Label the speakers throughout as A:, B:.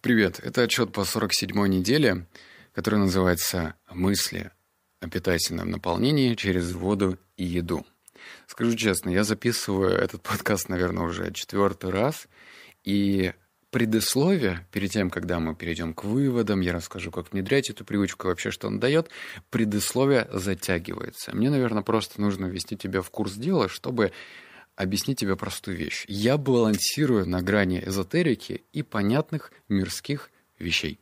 A: Привет, это отчет по 47-й неделе, который называется «Мысли о питательном наполнении через воду и еду». Скажу честно, я записываю этот подкаст, наверное, уже четвертый раз, и предисловие, перед тем, когда мы перейдем к выводам, я расскажу, как внедрять эту привычку, вообще, что он дает, предисловие затягивается. Мне, наверное, просто нужно ввести тебя в курс дела, чтобы объяснить тебе простую вещь. Я балансирую на грани эзотерики и понятных мирских вещей.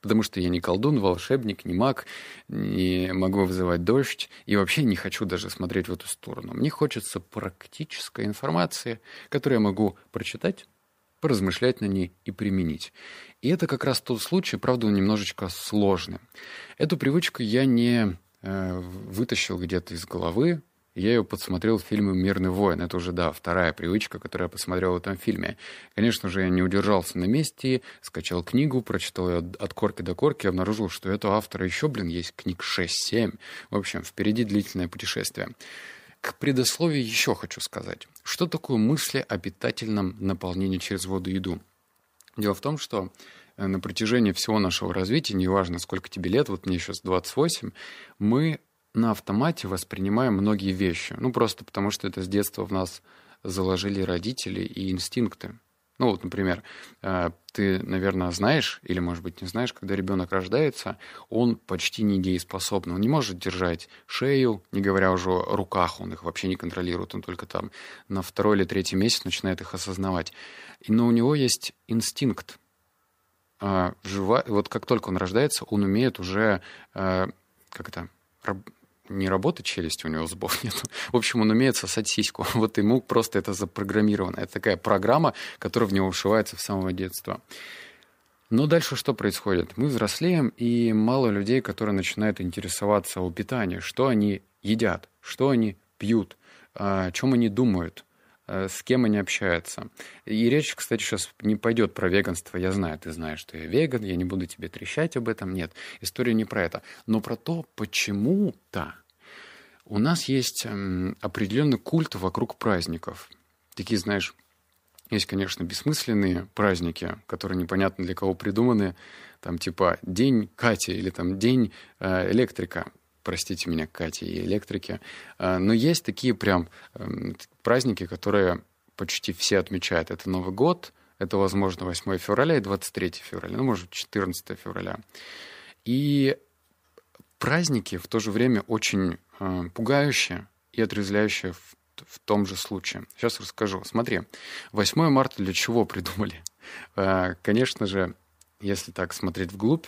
A: Потому что я не колдун, волшебник, не маг, не могу вызывать дождь и вообще не хочу даже смотреть в эту сторону. Мне хочется практической информации, которую я могу прочитать, поразмышлять на ней и применить. И это как раз тот случай, правда, он немножечко сложный. Эту привычку я не э, вытащил где-то из головы, я ее подсмотрел в фильме «Мирный воин». Это уже, да, вторая привычка, которую я посмотрел в этом фильме. Конечно же, я не удержался на месте, скачал книгу, прочитал ее от корки до корки, обнаружил, что у этого автора еще, блин, есть книг 6-7. В общем, впереди длительное путешествие. К предисловию еще хочу сказать. Что такое мысли о питательном наполнении через воду и еду? Дело в том, что э, на протяжении всего нашего развития, неважно, сколько тебе лет, вот мне сейчас 28, мы на автомате воспринимаем многие вещи. Ну, просто потому что это с детства в нас заложили родители и инстинкты. Ну, вот, например, э, ты, наверное, знаешь, или, может быть, не знаешь, когда ребенок рождается, он почти не дееспособный. Он не может держать шею, не говоря уже о руках, он их вообще не контролирует, он только там на второй или третий месяц начинает их осознавать. Но у него есть инстинкт. А. Вот как только он рождается, он умеет уже, э, как это, не работает челюсть, у него зубов нет. В общем, он умеет сосать сиську. Вот ему просто это запрограммировано. Это такая программа, которая в него ушивается с самого детства. Но дальше что происходит? Мы взрослеем, и мало людей, которые начинают интересоваться о питании, что они едят, что они пьют, о чем они думают, с кем они общаются. И речь, кстати, сейчас не пойдет про веганство. Я знаю, ты знаешь, что я веган, я не буду тебе трещать об этом. Нет, история не про это. Но про то, почему-то у нас есть определенный культ вокруг праздников. Такие, знаешь, есть, конечно, бессмысленные праздники, которые непонятно для кого придуманы, там типа День Кати или там День э, электрика. Простите меня, Кати и электрики. Э, но есть такие прям э, праздники, которые почти все отмечают. Это Новый год, это, возможно, 8 февраля и 23 февраля, ну, может, 14 февраля. И праздники в то же время очень э, пугающие и отрезвляющие в, в том же случае. Сейчас расскажу. Смотри, 8 марта для чего придумали? Э, конечно же, если так смотреть вглубь,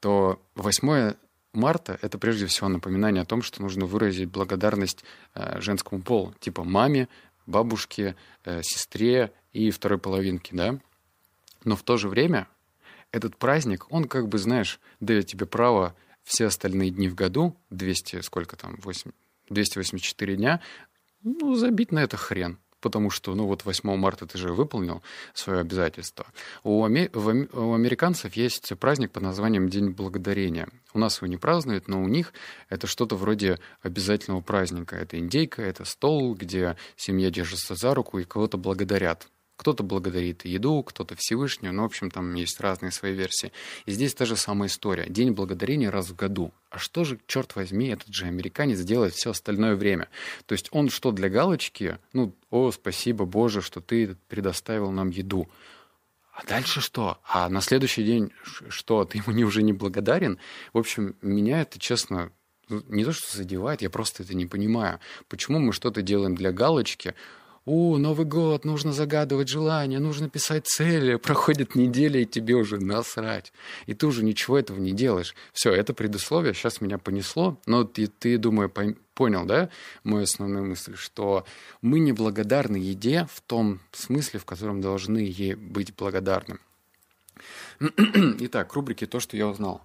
A: то 8 марта — это прежде всего напоминание о том, что нужно выразить благодарность э, женскому полу, типа маме, бабушке, э, сестре и второй половинке, да? Но в то же время этот праздник, он как бы, знаешь, дает тебе право все остальные дни в году, 200, сколько там, 8, 284 дня, ну, забить на это хрен. Потому что, ну вот 8 марта ты же выполнил свое обязательство. У, аме... у американцев есть праздник под названием День Благодарения. У нас его не празднуют, но у них это что-то вроде обязательного праздника. Это индейка, это стол, где семья держится за руку и кого-то благодарят. Кто-то благодарит еду, кто-то Всевышнюю, ну, в общем, там есть разные свои версии. И здесь та же самая история. День благодарения раз в году. А что же, черт возьми, этот же американец делает все остальное время? То есть он что, для галочки? Ну, о, спасибо, Боже, что ты предоставил нам еду. А дальше что? А на следующий день что? Ты ему не уже не благодарен? В общем, меня это, честно, ну, не то, что задевает, я просто это не понимаю. Почему мы что-то делаем для галочки, «О, Новый год, нужно загадывать желания, нужно писать цели». Проходит неделя, и тебе уже насрать. И ты уже ничего этого не делаешь. Все, это предусловие, сейчас меня понесло. Но ты, ты думаю, понял, да, мою основную мысль, что мы не благодарны еде в том смысле, в котором должны ей быть благодарны. Итак, рубрики «То, что я узнал».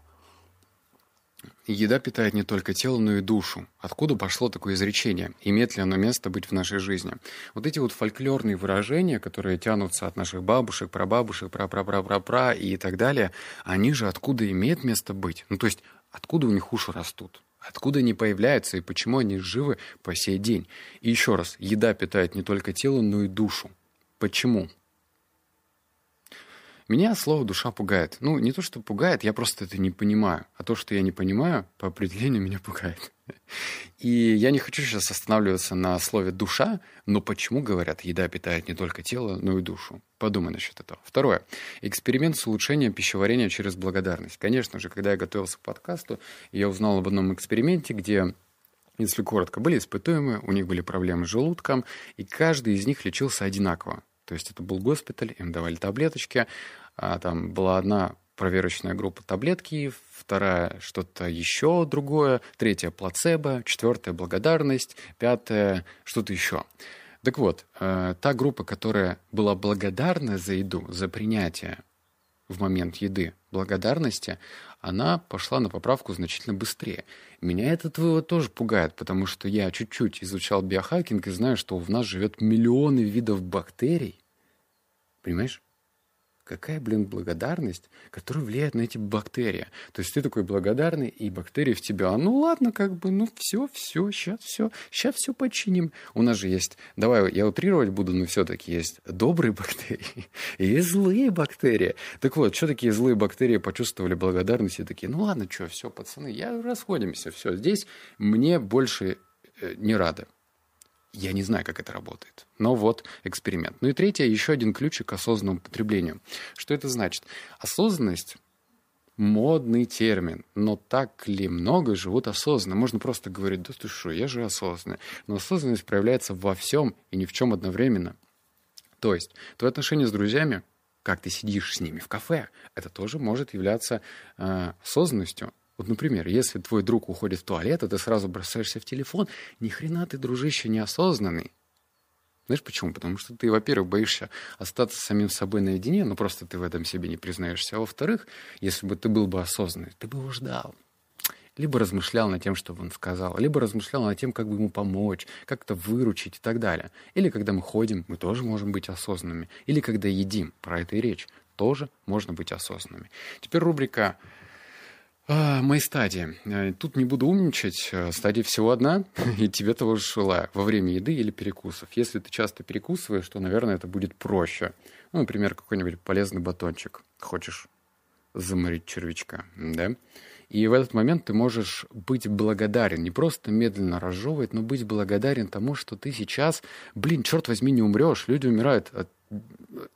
A: Еда питает не только тело, но и душу. Откуда пошло такое изречение? Имеет ли оно место быть в нашей жизни? Вот эти вот фольклорные выражения, которые тянутся от наших бабушек, прабабушек, пра-пра-пра-пра-пра и так далее, они же откуда имеют место быть? Ну, то есть, откуда у них уши растут? Откуда они появляются и почему они живы по сей день? И еще раз, еда питает не только тело, но и душу. Почему? Меня слово «душа» пугает. Ну, не то, что пугает, я просто это не понимаю. А то, что я не понимаю, по определению меня пугает. И я не хочу сейчас останавливаться на слове «душа», но почему, говорят, еда питает не только тело, но и душу? Подумай насчет этого. Второе. Эксперимент с улучшением пищеварения через благодарность. Конечно же, когда я готовился к подкасту, я узнал об одном эксперименте, где если коротко, были испытуемые, у них были проблемы с желудком, и каждый из них лечился одинаково. То есть это был госпиталь, им давали таблеточки, а там была одна проверочная группа таблетки, вторая что-то еще другое, третья плацебо, четвертая благодарность, пятая что-то еще. Так вот, э, та группа, которая была благодарна за еду, за принятие в момент еды благодарности, она пошла на поправку значительно быстрее. Меня этот вывод тоже пугает, потому что я чуть-чуть изучал биохакинг и знаю, что в нас живет миллионы видов бактерий. Понимаешь? Какая, блин, благодарность, которая влияет на эти бактерии. То есть ты такой благодарный, и бактерии в тебя, а ну ладно, как бы, ну все, все, сейчас все, сейчас все починим. У нас же есть, давай я утрировать буду, но все-таки есть добрые бактерии и злые бактерии. Так вот, что такие злые бактерии почувствовали благодарность и такие, ну ладно, что, все, пацаны, я расходимся, все, здесь мне больше э, не рады. Я не знаю, как это работает. Но вот эксперимент. Ну и третье, еще один ключик к осознанному потреблению. Что это значит? Осознанность модный термин, но так ли много живут осознанно? Можно просто говорить, да ты что, я же осознанный. Но осознанность проявляется во всем и ни в чем одновременно. То есть, твои отношения с друзьями, как ты сидишь с ними в кафе, это тоже может являться э, осознанностью. Вот, например, если твой друг уходит в туалет, а ты сразу бросаешься в телефон, ни хрена ты, дружище, неосознанный. Знаешь почему? Потому что ты, во-первых, боишься остаться самим собой наедине, но просто ты в этом себе не признаешься. А во-вторых, если бы ты был бы осознанный, ты бы его ждал. Либо размышлял над тем, что он сказал, либо размышлял над тем, как бы ему помочь, как-то выручить и так далее. Или когда мы ходим, мы тоже можем быть осознанными. Или когда едим, про это и речь, тоже можно быть осознанными. Теперь рубрика мои стадии. Э, тут не буду умничать. Э, стадия всего одна, и тебе того же желаю. Во время еды или перекусов. Если ты часто перекусываешь, то, наверное, это будет проще. Ну, например, какой-нибудь полезный батончик. Хочешь заморить червячка, да? И в этот момент ты можешь быть благодарен, не просто медленно разжевывать, но быть благодарен тому, что ты сейчас, блин, черт возьми, не умрешь. Люди умирают от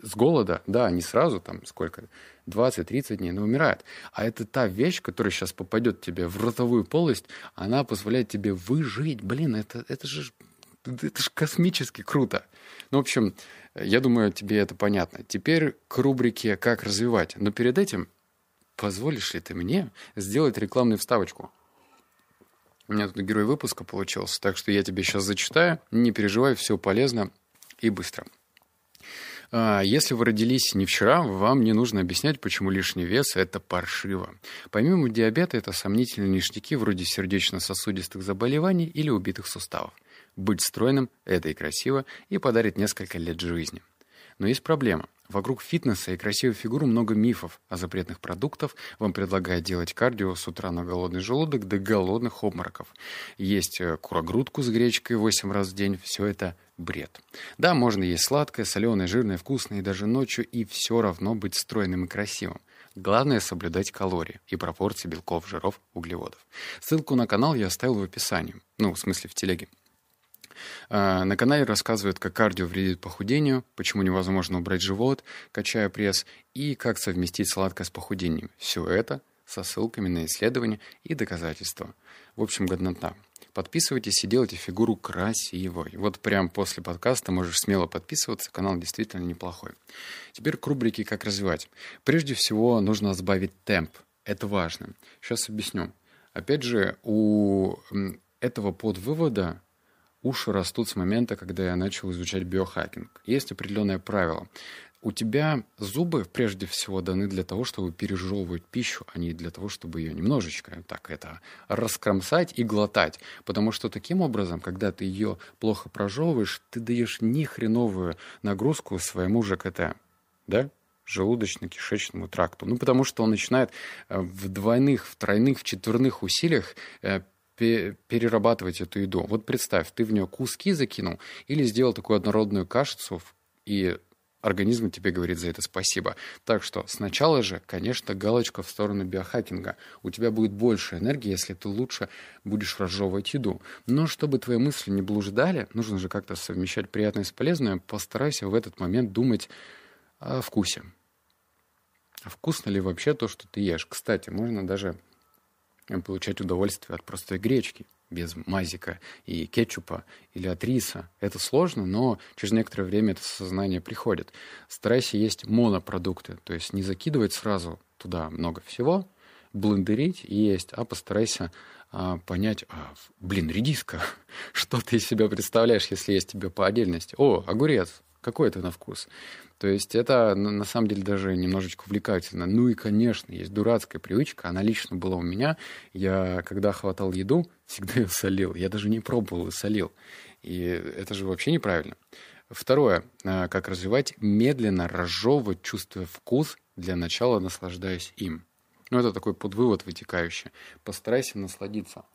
A: с голода, да, не сразу, там, сколько, 20-30 дней, но умирает. А это та вещь, которая сейчас попадет тебе в ротовую полость, она позволяет тебе выжить. Блин, это, это же это же космически круто. Ну, в общем, я думаю, тебе это понятно. Теперь к рубрике «Как развивать». Но перед этим позволишь ли ты мне сделать рекламную вставочку? У меня тут герой выпуска получился, так что я тебе сейчас зачитаю. Не переживай, все полезно и быстро. А, если вы родились не вчера, вам не нужно объяснять, почему лишний вес – это паршиво. Помимо диабета, это сомнительные ништяки вроде сердечно-сосудистых заболеваний или убитых суставов. Быть стройным – это и красиво, и подарит несколько лет жизни. Но есть проблема. Вокруг фитнеса и красивой фигуры много мифов, а запретных продуктов вам предлагают делать кардио с утра на голодный желудок до голодных обмороков. Есть э, курогрудку с гречкой 8 раз в день. Все это бред. Да, можно есть сладкое, соленое, жирное, вкусное и даже ночью, и все равно быть стройным и красивым. Главное соблюдать калории и пропорции белков, жиров, углеводов. Ссылку на канал я оставил в описании. Ну, в смысле, в телеге. А, на канале рассказывают, как кардио вредит похудению, почему невозможно убрать живот, качая пресс, и как совместить сладкое с похудением. Все это со ссылками на исследования и доказательства. В общем, годнота. Подписывайтесь и делайте фигуру красивой. Вот прям после подкаста можешь смело подписываться, канал действительно неплохой. Теперь к рубрике «Как развивать». Прежде всего нужно сбавить темп. Это важно. Сейчас объясню. Опять же, у этого подвывода уши растут с момента, когда я начал изучать биохакинг. Есть определенное правило. У тебя зубы прежде всего даны для того, чтобы пережевывать пищу, а не для того, чтобы ее немножечко так это раскромсать и глотать. Потому что таким образом, когда ты ее плохо прожевываешь, ты даешь нехреновую нагрузку своему ЖКТ. Да? желудочно-кишечному тракту. Ну, потому что он начинает э, в двойных, в тройных, в четверных усилиях э, перерабатывать эту еду. Вот представь, ты в нее куски закинул или сделал такую однородную кашицу и организм тебе говорит за это спасибо. Так что сначала же, конечно, галочка в сторону биохакинга. У тебя будет больше энергии, если ты лучше будешь разжевывать еду. Но чтобы твои мысли не блуждали, нужно же как-то совмещать приятное с полезным. Постарайся в этот момент думать о вкусе. А вкусно ли вообще то, что ты ешь? Кстати, можно даже получать удовольствие от простой гречки без мазика и кетчупа или от риса. Это сложно, но через некоторое время это сознание приходит. Старайся есть монопродукты, то есть не закидывать сразу туда много всего, блендерить и есть, а постарайся а, понять, а, блин, редиска, что ты из себя представляешь, если есть тебе по отдельности? О, огурец, какой это на вкус? То есть это на самом деле даже немножечко увлекательно. Ну и, конечно, есть дурацкая привычка, она лично была у меня. Я, когда хватал еду, всегда ее солил. Я даже не пробовал и солил. И это же вообще неправильно. Второе, а, как развивать медленно разжевывать, чувствуя вкус, для начала наслаждаясь им. Ну, это такой подвывод вытекающий. Постарайся насладиться.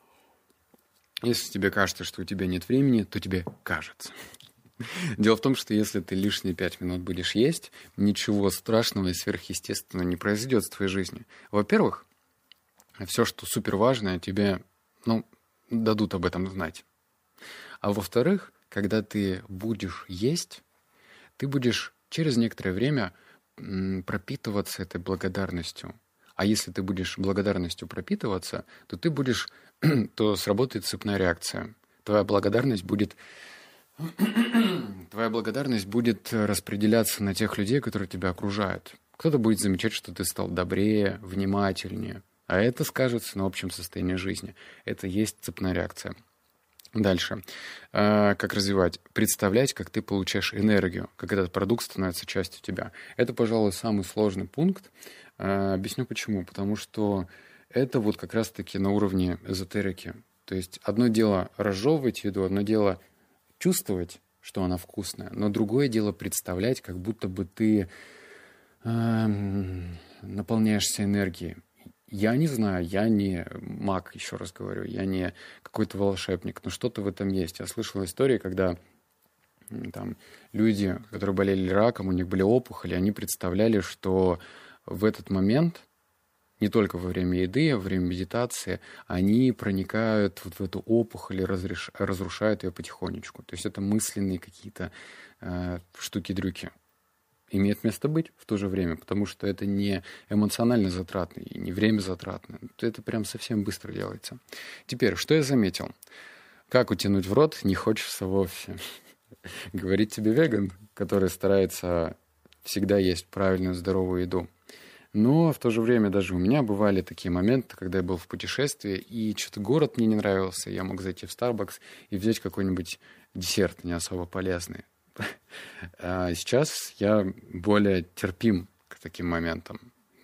A: Если тебе кажется, что у тебя нет времени, то тебе кажется. Дело в том, что если ты лишние пять минут будешь есть, ничего страшного и сверхъестественного не произойдет в твоей жизни. Во-первых, все, что супер важное, тебе, ну, дадут об этом знать. А во-вторых, когда ты будешь есть, ты будешь через некоторое время пропитываться этой благодарностью. А если ты будешь благодарностью пропитываться, то ты будешь, то сработает цепная реакция. Твоя благодарность будет твоя благодарность будет распределяться на тех людей, которые тебя окружают. Кто-то будет замечать, что ты стал добрее, внимательнее, а это скажется на общем состоянии жизни. Это есть цепная реакция. Дальше. А, как развивать? Представлять, как ты получаешь энергию, как этот продукт становится частью тебя. Это, пожалуй, самый сложный пункт. А, объясню почему. Потому что это вот как раз-таки на уровне эзотерики. То есть одно дело разжевывать еду, одно дело чувствовать, что она вкусная, но другое дело представлять, как будто бы ты э, наполняешься энергией. Я не знаю, я не маг, еще раз говорю, я не какой-то волшебник, но что-то в этом есть. Я слышал истории, когда там люди, которые болели раком, у них были опухоли, они представляли, что в этот момент не только во время еды, а во время медитации, они проникают вот в эту опухоль и разреш... разрушают ее потихонечку. То есть это мысленные какие-то э, штуки-дрюки. Имеет место быть в то же время, потому что это не эмоционально затратно и не время затратно. Это прям совсем быстро делается. Теперь, что я заметил? Как утянуть в рот не хочется вовсе. Говорит тебе веган, который старается всегда есть правильную здоровую еду. Но в то же время даже у меня бывали такие моменты, когда я был в путешествии, и что-то город мне не нравился, я мог зайти в Starbucks и взять какой-нибудь десерт не особо полезный. А сейчас я более терпим к таким моментам.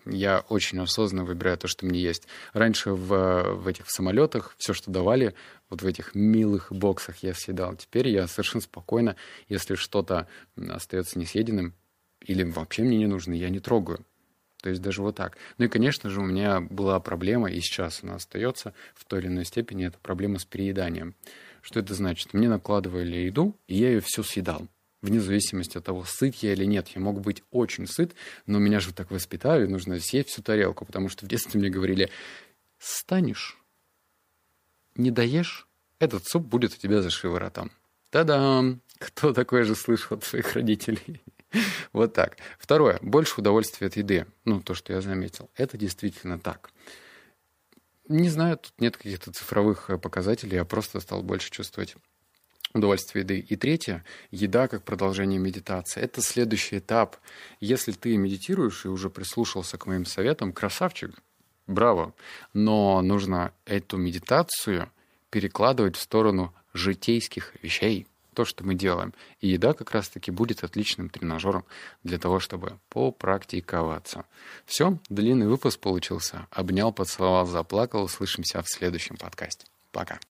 A: Я очень осознанно выбираю то, что мне есть. Раньше в, в этих самолетах все, что давали, вот в этих милых боксах я съедал. Теперь я совершенно спокойно, если что-то остается несъеденным или вообще мне не нужно, я не трогаю. То есть даже вот так. Ну и, конечно же, у меня была проблема, и сейчас она остается в той или иной степени, это проблема с перееданием. Что это значит? Мне накладывали еду, и я ее все съедал. Вне зависимости от того, сыт я или нет. Я мог быть очень сыт, но меня же так воспитали, нужно съесть всю тарелку, потому что в детстве мне говорили, станешь, не доешь, этот суп будет у тебя за шиворотом. Та-дам! Кто такое же слышал от своих родителей? Вот так. Второе. Больше удовольствия от еды. Ну, то, что я заметил. Это действительно так. Не знаю, тут нет каких-то цифровых э, показателей, я просто стал больше чувствовать удовольствие еды. И третье, еда как продолжение медитации. Это следующий этап. Если ты медитируешь и уже прислушался к моим советам, красавчик, браво. Но нужно эту медитацию перекладывать в сторону житейских вещей то, что мы делаем. И еда как раз-таки будет отличным тренажером для того, чтобы попрактиковаться. Все, длинный выпуск получился. Обнял, поцеловал, заплакал. Услышимся в следующем подкасте. Пока.